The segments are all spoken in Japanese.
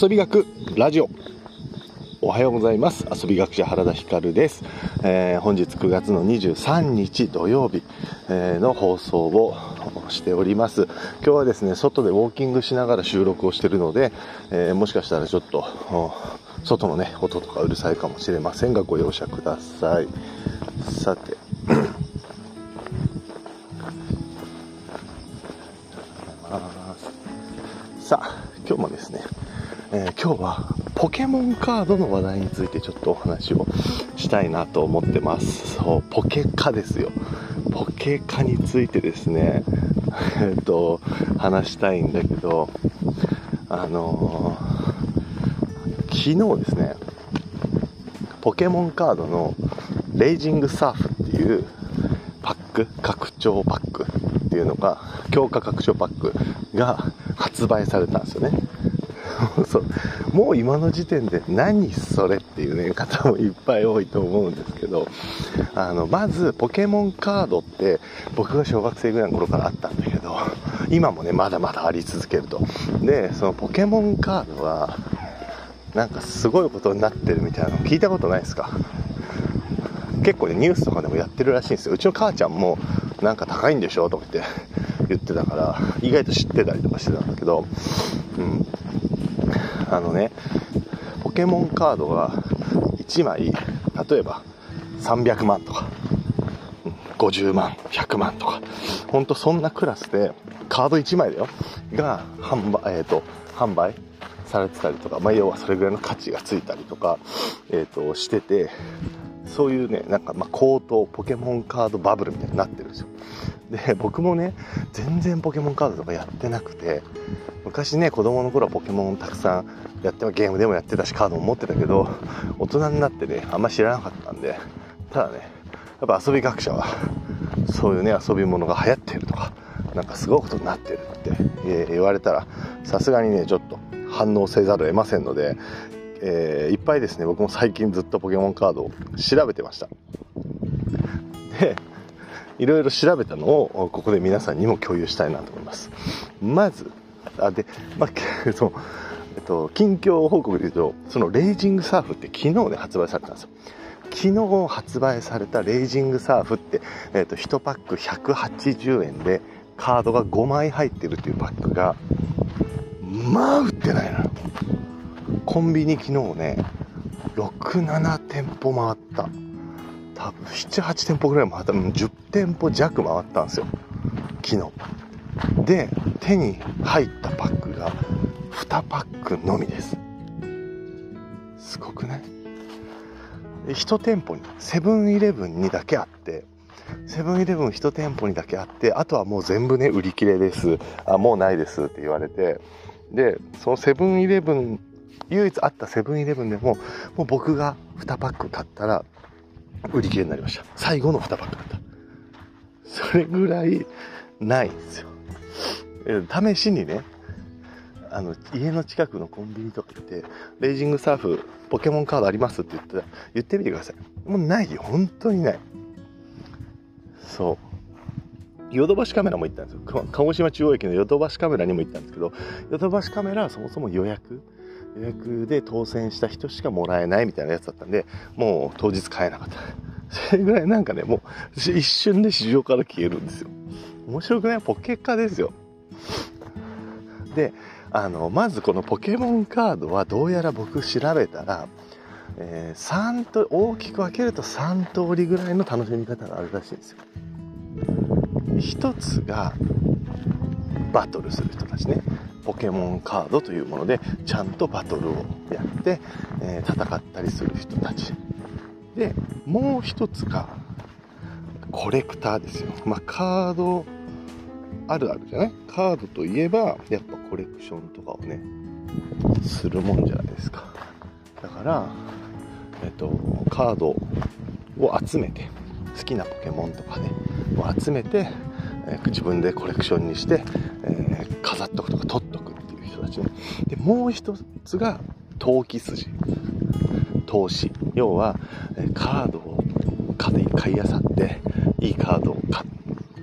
遊び学ラジオ。おはようございます。遊び学者原田光です、えー、本日9月の23日土曜日、えー、の放送をしております。今日はですね外でウォーキングしながら収録をしているので、えー、もしかしたらちょっと外のね音とかうるさいかもしれませんがご容赦ください。さて今日はポケモンカードの話題についてちょっとお話をしたいなと思ってます。そうポケカですよ。ポケカについてですね。えっと話したいんだけどあのー、昨日ですねポケモンカードのレイジングサーフっていうパック拡張パックっていうのが強化拡張パックが発売されたんですよね。そう。もう今の時点で何それっていう、ね、方もいっぱい多いと思うんですけどあのまずポケモンカードって僕が小学生ぐらいの頃からあったんだけど今もねまだまだあり続けると。でそのポケモンカードはなんかすごいことになってるみたいなの聞いたことないですか？結構ねニュースとかでもやってるらしいんですよ。うちの母ちゃんもなんか高いんでしょ？とか言って言ってたから意外と知ってたりとかしてたんだけどうん。あのねポケモンカードが1枚例えば300万とか50万100万とかほんとそんなクラスでカード1枚だよが販売,、えーと、販売されてたりとか、まあ、要はそれぐらいの価値がついたりとか、えーとしててそういうねなんかま高騰ポケモンカードバブルみたいになってるんですよ。で僕もね全然ポケモンカードとかやってなくて昔ね子供の頃はポケモンたくさんやってゲームでもやってたしカードも持ってたけど大人になってねあんま知らなかったんでただねやっぱ遊び学者はそういうね遊び物が流行ってるとかなんかすごいことになってるって言われたらさすがにねちょっと反応せざるを得ませんのでえー、いっぱいですね僕も最近ずっとポケモンカードを調べてました。でいろいろ調べたのをここで皆さんにも共有したいなと思います。まずあで、まあ、そうえっと、近況報告で言うとそのレイジングサーフって昨日ね発売されたんですよ。昨日発売されたレイジングサーフって、えっと、1パック180円でカードが5枚入ってるっていうパックがまあ売ってないのよ。コンビニ昨日ね67店舗回った。多分78店舗ぐらい回った10店舗弱回ったんですよ。昨日。で手に入ったパックが2パックのみです。すごくない1店舗にセブンイレブンにだけあってセブンイレブン1店舗にだけあってあとはもう全部ね売り切れです。あもうないですって言われてでそのセブンイレブン唯一あったセブンイレブンでも、もう僕が2パック買ったら、売り切れになりました。最後の2パックだった。それぐらいないんですよ。試しにね、あの、家の近くのコンビニとか行って、レイジングサーフ、ポケモンカードありますって言ったら、言ってみてください。もうないよ。本当にない。そう。ヨドバシカメラも行ったんですよ。鹿児島中央駅のヨドバシカメラにも行ったんですけど、ヨドバシカメラはそもそも予約予約で当選した人しかもらえないみたいなやつだったんで、もう当日買えなかった。それぐらいなんかね、もう一瞬で市場から消えるんですよ。面白くない？ポケカですよ。で、あの、まずこのポケモンカードはどうやら僕調べたら、えー、3と、大きく分けると3通りぐらいの楽しみ方があるらしいんですよ。一つが、バトルする人たちね。ポケモンカードというものでちゃんとバトルをやって、えー、戦ったりする人たち。でもう一つがコレクターですよ、まあ、カードあるあるじゃない？カードといえばやっぱコレクションとかをねするもんじゃないですか。だからえっとカードを集めて好きなポケモンとかねを集めて、え、自分でコレクションにして、えー、飾っとくとか取っとくっていう人たちねでもう一つが投機筋。投資。要は、カードを買い買いあさっていいカードを買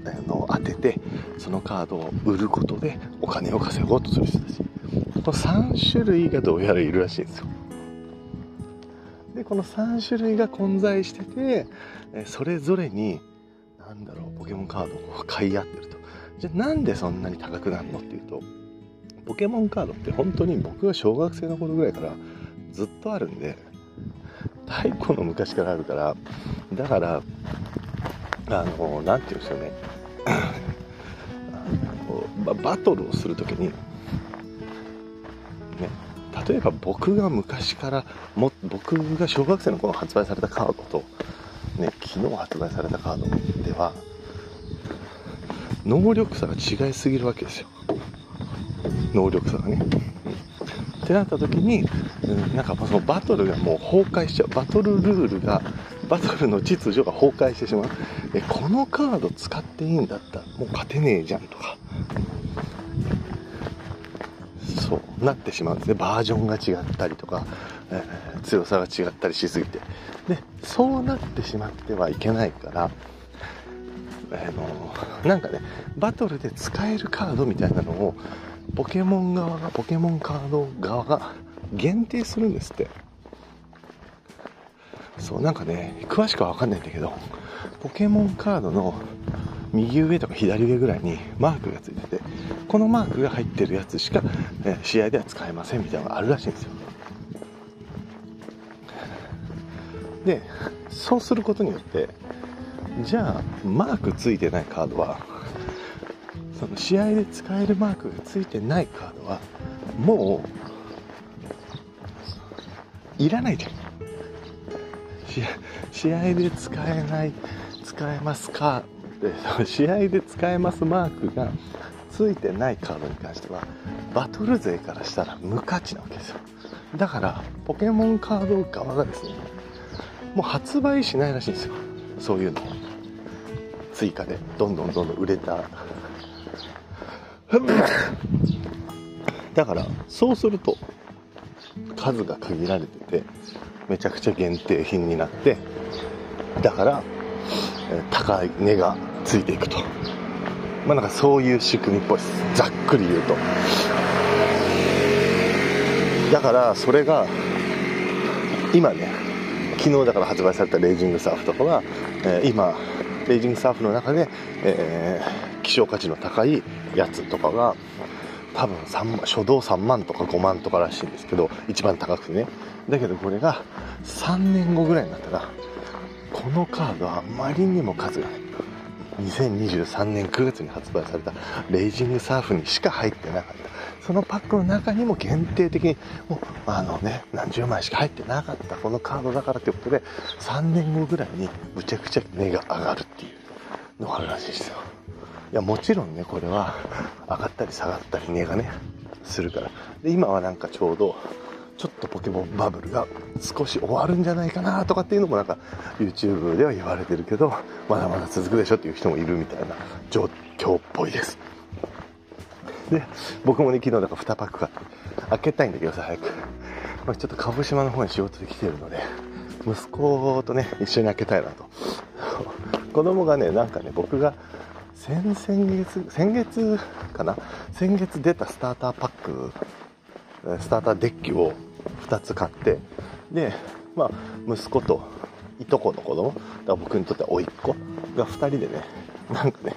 あの当ててそのカードを売ることでお金を稼ごうとする人たち。この3種類がどうやらいるらしいんですよ。でこの3種類が混在しててそれぞれに何だろうポケモンカードを買い合ってると。じゃあなんでそんなに高くなるのっていうとポケモンカードって本当に僕が小学生の頃ぐらいからずっとあるんで太古の昔からあるからだからあの何て言うんですよね。あのバトルをする時にね例えば僕が昔からも僕が小学生の頃発売されたカードと、ね、昨日発売されたカードでは能力差が違いすぎるわけですよ。能力差がね。ってなった時に、うん、なんかそのバトルがもう崩壊しちゃう。バトルルールがバトルの秩序が崩壊してしまう。えこのカード使っていいんだったらもう勝てねえじゃんとか。そうなってしまうんですね。バージョンが違ったりとか、えー、強さが違ったりしすぎて。でそうなってしまってはいけないからあのなんかねバトルで使えるカードみたいなのをポケモン側がポケモンカード側が限定するんですって。そうなんかね詳しくは分かんないんだけどポケモンカードの右上とか左上ぐらいにマークがついててこのマークが入ってるやつしか、え試合では使えませんみたいなのがあるらしいんですよ。でそうすることによってじゃあマークついてないカードはその試合で使えるマークがついてないカードはもういらないじゃん。試合で使えない使えますか？で試合で使えますマークがついてないカードに関してはバトル勢からしたら無価値なわけですよ。だからポケモンカード側がですねもう発売しないらしいんですよ。そういうの追加でどんどんどんどん売れた だからそうすると数が限られててめちゃくちゃ限定品になってだから高い値がついていくと。まあなんかそういう仕組みっぽいです。ざっくり言うと。だからそれが今ね昨日だから発売されたレイジングサーフとかは、えー、今レイジングサーフの中で、えー、希少価値の高いやつとかが多分3万初動3万とか5万とからしいんですけど一番高くてね。だけどこれが3年後ぐらいになったらこのカードはあまりにも数がない。2023年9月に発売された。レイジングサーフにしか入ってなかった。そのパックの中にも限定的にもうあのね何十枚しか入ってなかった。このカードだからってことで3年後ぐらいにむちゃくちゃ値が上がるっていうのがあるらしいですよ。いやもちろんねこれは上がったり下がったり値がねするから。で今はなんかちょうどちょっとポケモンバブルが少し終わるんじゃないかなとかっていうのもなんか YouTube では言われてるけどまだまだ続くでしょっていう人もいるみたいな状況っぽいです。で僕もね昨日だから2パック買って開けたいんだけどさ早く、まあ、ちょっと鹿児島の方に仕事で来てるので息子とね一緒に開けたいなと。子供がねなんかね僕が先々月先月かな？先月出たスターターパックスターターデッキを2つ買ってでまあ息子といとこの子供だから僕にとっては甥っ子が2人でねなんかね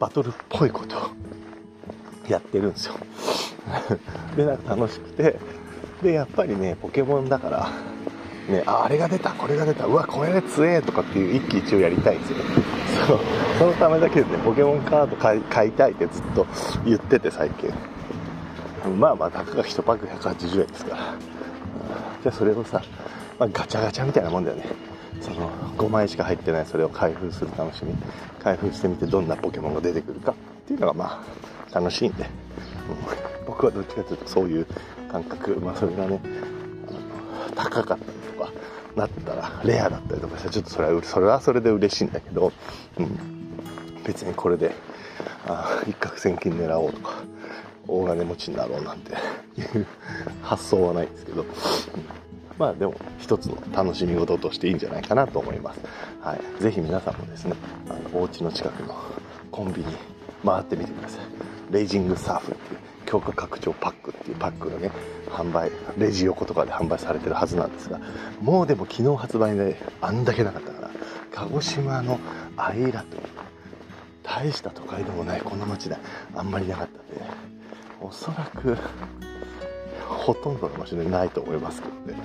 バトルっぽいことをやってるんですよ。でなんか楽しくてでやっぱりねポケモンだからね、ああれが出たこれが出たうわこれで強えとかっていう一喜一憂やりたいんですよ。そうそのためだけでねポケモンカード買い買いたいってずっと言ってて最近。まあまあたかが1パック180円ですから、じゃあそれをさ、まあ、ガチャガチャみたいなもんだよね。その5枚しか入ってないそれを開封する楽しみ。開封してみてどんなポケモンが出てくるかっていうのがまあ楽しいんで、うん、僕はどっちかというとそういう感覚まあそれがね高かった。なったらレアだったりとかしたらちょっとそれはそれはそれで嬉しいんだけど、うん、別にこれであ一攫千金狙おうとか大金持ちになろうなんていう 発想はないんですけど、うんまあでも一つの楽しみ事としていいんじゃないかなと思います。はい。ぜひ皆さんもですね、あのお家の近くのコンビニ回ってみてください。レイジングサーフっていう強化拡張パックっていうパックがね販売レジ横とかで販売されてるはずなんですがもうでも昨日発売であんだけなかったから鹿児島のアイラと大した都会でもないこの町であんまりなかったんでおそらくほとんどの場所でないと思いますけどね、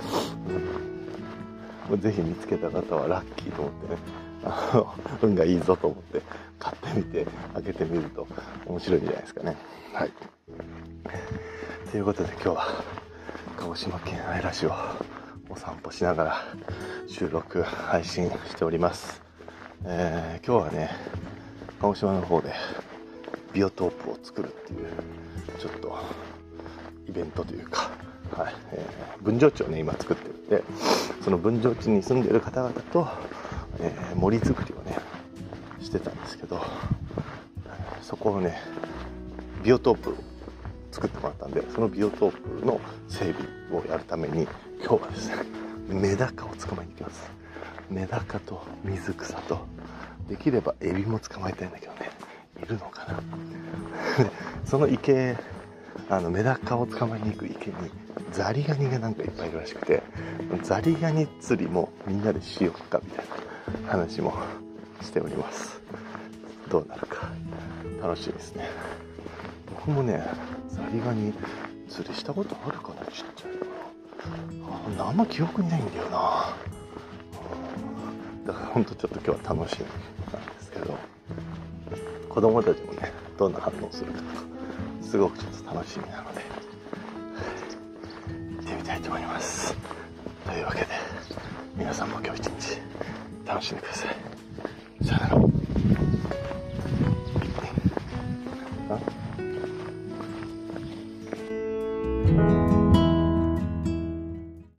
うん、ぜひ見つけた方はラッキーと思ってねあの運がいいぞと思って買ってみて開けてみると面白いんじゃないですかね。はい。ということで今日は鹿児島県姶良市をお散歩しながら収録配信しております、えー、今日はね鹿児島の方でビオトープを作るっていうちょっとイベントというか、はいえー、分譲地をね今作ってるんでその分譲地に住んでる方々と、えー、森作りをねしてたんですけどそこをねビオトープを作ってもらったんでそのビオトープの整備をやるために今日はですねメダカを捕まえに行きます。メダカと水草とできればエビも捕まえたいんだけどねいるのかな？その池あのメダカを捕まえに行く池にザリガニがなんかいっぱいいるらしくてザリガニ釣りもみんなでしようかみたいな話もしております。どうなるか楽しみですね。僕もねザリガニ釣りしたことあるかなちっちゃい頃あんま記憶にないんだよな。だからほんとちょっと今日は楽しみなんですけど。子供たちもねどんな反応するかとかすごくちょっと楽しみなので。行ってみたいと思います。というわけで皆さんも今日一日楽しんでください。さよなら。